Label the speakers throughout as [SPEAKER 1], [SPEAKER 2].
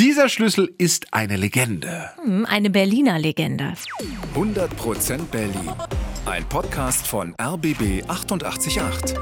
[SPEAKER 1] Dieser Schlüssel ist eine Legende.
[SPEAKER 2] Hm, Eine Berliner Legende.
[SPEAKER 3] 100% Berlin. Ein Podcast von RBB 888.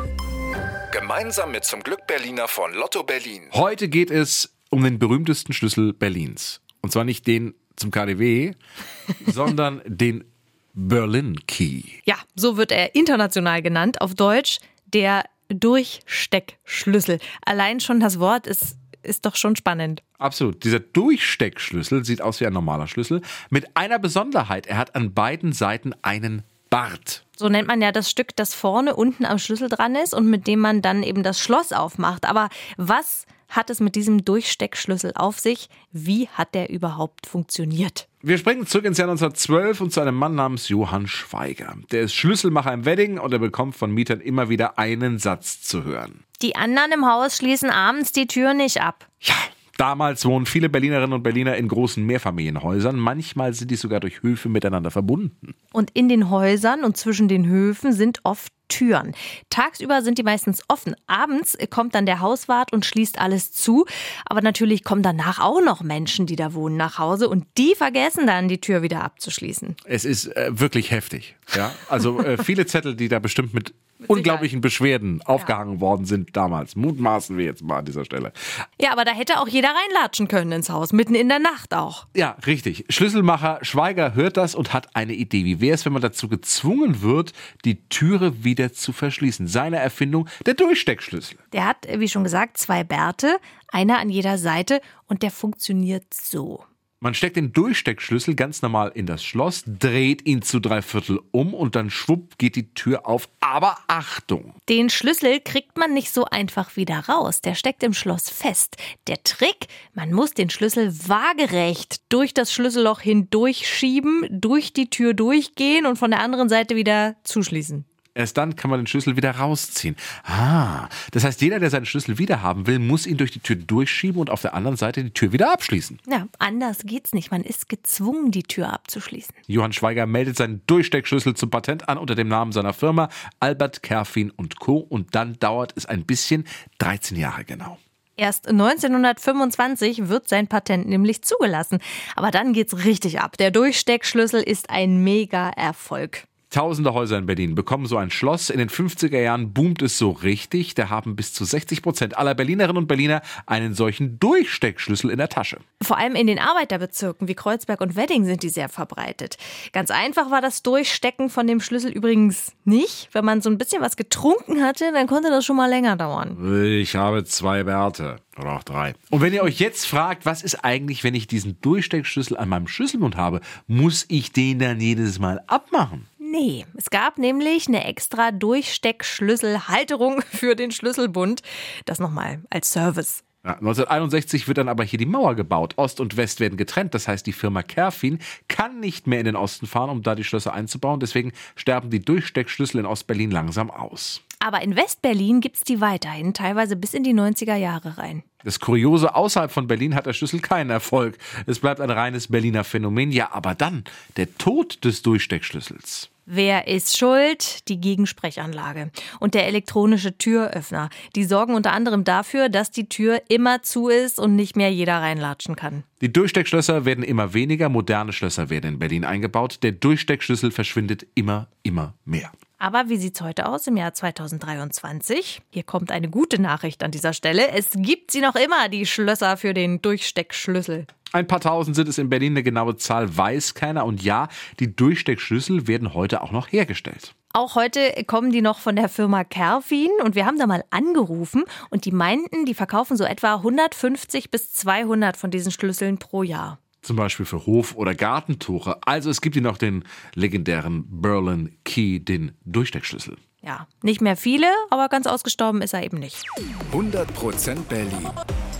[SPEAKER 3] Gemeinsam mit zum Glück Berliner von Lotto Berlin.
[SPEAKER 1] Heute geht es um den berühmtesten Schlüssel Berlins. Und zwar nicht den zum KDW, sondern den Berlin Key.
[SPEAKER 2] Ja, so wird er international genannt. Auf Deutsch der Durchsteckschlüssel. Allein schon das Wort ist, ist doch schon spannend.
[SPEAKER 1] Absolut. Dieser Durchsteckschlüssel sieht aus wie ein normaler Schlüssel. Mit einer Besonderheit. Er hat an beiden Seiten einen Bart.
[SPEAKER 2] So nennt man ja das Stück, das vorne unten am Schlüssel dran ist und mit dem man dann eben das Schloss aufmacht. Aber was hat es mit diesem Durchsteckschlüssel auf sich? Wie hat der überhaupt funktioniert?
[SPEAKER 1] Wir springen zurück ins Jahr 1912 und zu einem Mann namens Johann Schweiger. Der ist Schlüsselmacher im Wedding und er bekommt von Mietern immer wieder einen Satz zu hören.
[SPEAKER 2] Die anderen im Haus schließen abends die Tür nicht ab.
[SPEAKER 1] Ja, damals wohnen viele Berlinerinnen und Berliner in großen Mehrfamilienhäusern. Manchmal sind die sogar durch Höfe miteinander verbunden.
[SPEAKER 2] Und in den Häusern und zwischen den Höfen sind oft Türen. Tagsüber sind die meistens offen. Abends kommt dann der Hauswart und schließt alles zu. Aber natürlich kommen danach auch noch Menschen, die da wohnen, nach Hause und die vergessen dann, die Tür wieder abzuschließen.
[SPEAKER 1] Es ist äh, wirklich heftig. Ja? Also äh, viele Zettel, die da bestimmt mit unglaublichen Beschwerden aufgehangen worden sind damals. Mutmaßen wir jetzt mal an dieser Stelle.
[SPEAKER 2] Ja, aber da hätte auch jeder reinlatschen können ins Haus, mitten in der Nacht auch.
[SPEAKER 1] Ja, richtig. Schlüsselmacher Schweiger hört das und hat eine Idee. Wie wäre es, wenn man dazu gezwungen wird, die Türe wieder zu verschließen? Seine Erfindung, der Durchsteckschlüssel.
[SPEAKER 2] Der hat, wie schon gesagt, zwei Bärte, einer an jeder Seite und der funktioniert so.
[SPEAKER 1] Man steckt den Durchsteckschlüssel ganz normal in das Schloss, dreht ihn zu drei Viertel um und dann schwupp geht die Tür auf. Aber Achtung!
[SPEAKER 2] Den Schlüssel kriegt man nicht so einfach wieder raus. Der steckt im Schloss fest. Der Trick, man muss den Schlüssel waagerecht durch das Schlüsselloch hindurchschieben, durch die Tür durchgehen und von der anderen Seite wieder zuschließen.
[SPEAKER 1] Erst dann kann man den Schlüssel wieder rausziehen. Ah, das heißt, jeder, der seinen Schlüssel wieder haben will, muss ihn durch die Tür durchschieben und auf der anderen Seite die Tür wieder abschließen.
[SPEAKER 2] Ja, anders geht's nicht. Man ist gezwungen, die Tür abzuschließen.
[SPEAKER 1] Johann Schweiger meldet seinen Durchsteckschlüssel zum Patent an unter dem Namen seiner Firma Albert Kerfin und Co. Und dann dauert es ein bisschen, 13 Jahre genau.
[SPEAKER 2] Erst 1925 wird sein Patent nämlich zugelassen. Aber dann geht's richtig ab. Der Durchsteckschlüssel ist ein Mega-Erfolg.
[SPEAKER 1] Tausende Häuser in Berlin bekommen so ein Schloss. In den 50er Jahren boomt es so richtig. Da haben bis zu 60 Prozent aller Berlinerinnen und Berliner einen solchen Durchsteckschlüssel in der Tasche.
[SPEAKER 2] Vor allem in den Arbeiterbezirken wie Kreuzberg und Wedding sind die sehr verbreitet. Ganz einfach war das Durchstecken von dem Schlüssel übrigens nicht. Wenn man so ein bisschen was getrunken hatte, dann konnte das schon mal länger dauern.
[SPEAKER 1] Ich habe zwei Bärte. Oder auch drei. Und wenn ihr euch jetzt fragt, was ist eigentlich, wenn ich diesen Durchsteckschlüssel an meinem Schlüsselbund habe, muss ich den dann jedes Mal abmachen?
[SPEAKER 2] Nee, es gab nämlich eine extra Durchsteckschlüsselhalterung für den Schlüsselbund. Das nochmal als Service.
[SPEAKER 1] Ja, 1961 wird dann aber hier die Mauer gebaut. Ost und West werden getrennt. Das heißt, die Firma Kerfin kann nicht mehr in den Osten fahren, um da die Schlösser einzubauen. Deswegen sterben die Durchsteckschlüssel in Ostberlin langsam aus.
[SPEAKER 2] Aber in Westberlin gibt's die weiterhin, teilweise bis in die 90er Jahre rein.
[SPEAKER 1] Das Kuriose, außerhalb von Berlin hat der Schlüssel keinen Erfolg. Es bleibt ein reines Berliner Phänomen. Ja, aber dann der Tod des Durchsteckschlüssels.
[SPEAKER 2] Wer ist schuld? Die Gegensprechanlage und der elektronische Türöffner. Die sorgen unter anderem dafür, dass die Tür immer zu ist und nicht mehr jeder reinlatschen kann.
[SPEAKER 1] Die Durchsteckschlösser werden immer weniger, moderne Schlösser werden in Berlin eingebaut. Der Durchsteckschlüssel verschwindet immer, immer mehr.
[SPEAKER 2] Aber wie sieht's heute aus im Jahr 2023? Hier kommt eine gute Nachricht an dieser Stelle. Es gibt sie noch immer, die Schlösser für den Durchsteckschlüssel.
[SPEAKER 1] Ein paar tausend sind es in Berlin, eine genaue Zahl weiß keiner. Und ja, die Durchsteckschlüssel werden heute auch noch hergestellt.
[SPEAKER 2] Auch heute kommen die noch von der Firma Kerfin und wir haben da mal angerufen und die meinten, die verkaufen so etwa 150 bis 200 von diesen Schlüsseln pro Jahr.
[SPEAKER 1] Zum Beispiel für Hof- oder Gartentore. Also es gibt hier noch den legendären Berlin Key, den Durchsteckschlüssel.
[SPEAKER 2] Ja, nicht mehr viele, aber ganz ausgestorben ist er eben nicht.
[SPEAKER 3] 100% Berlin.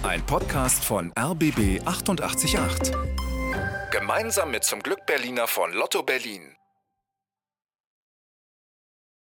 [SPEAKER 3] Ein Podcast von RBB 888. Gemeinsam mit zum Glück Berliner von Lotto Berlin.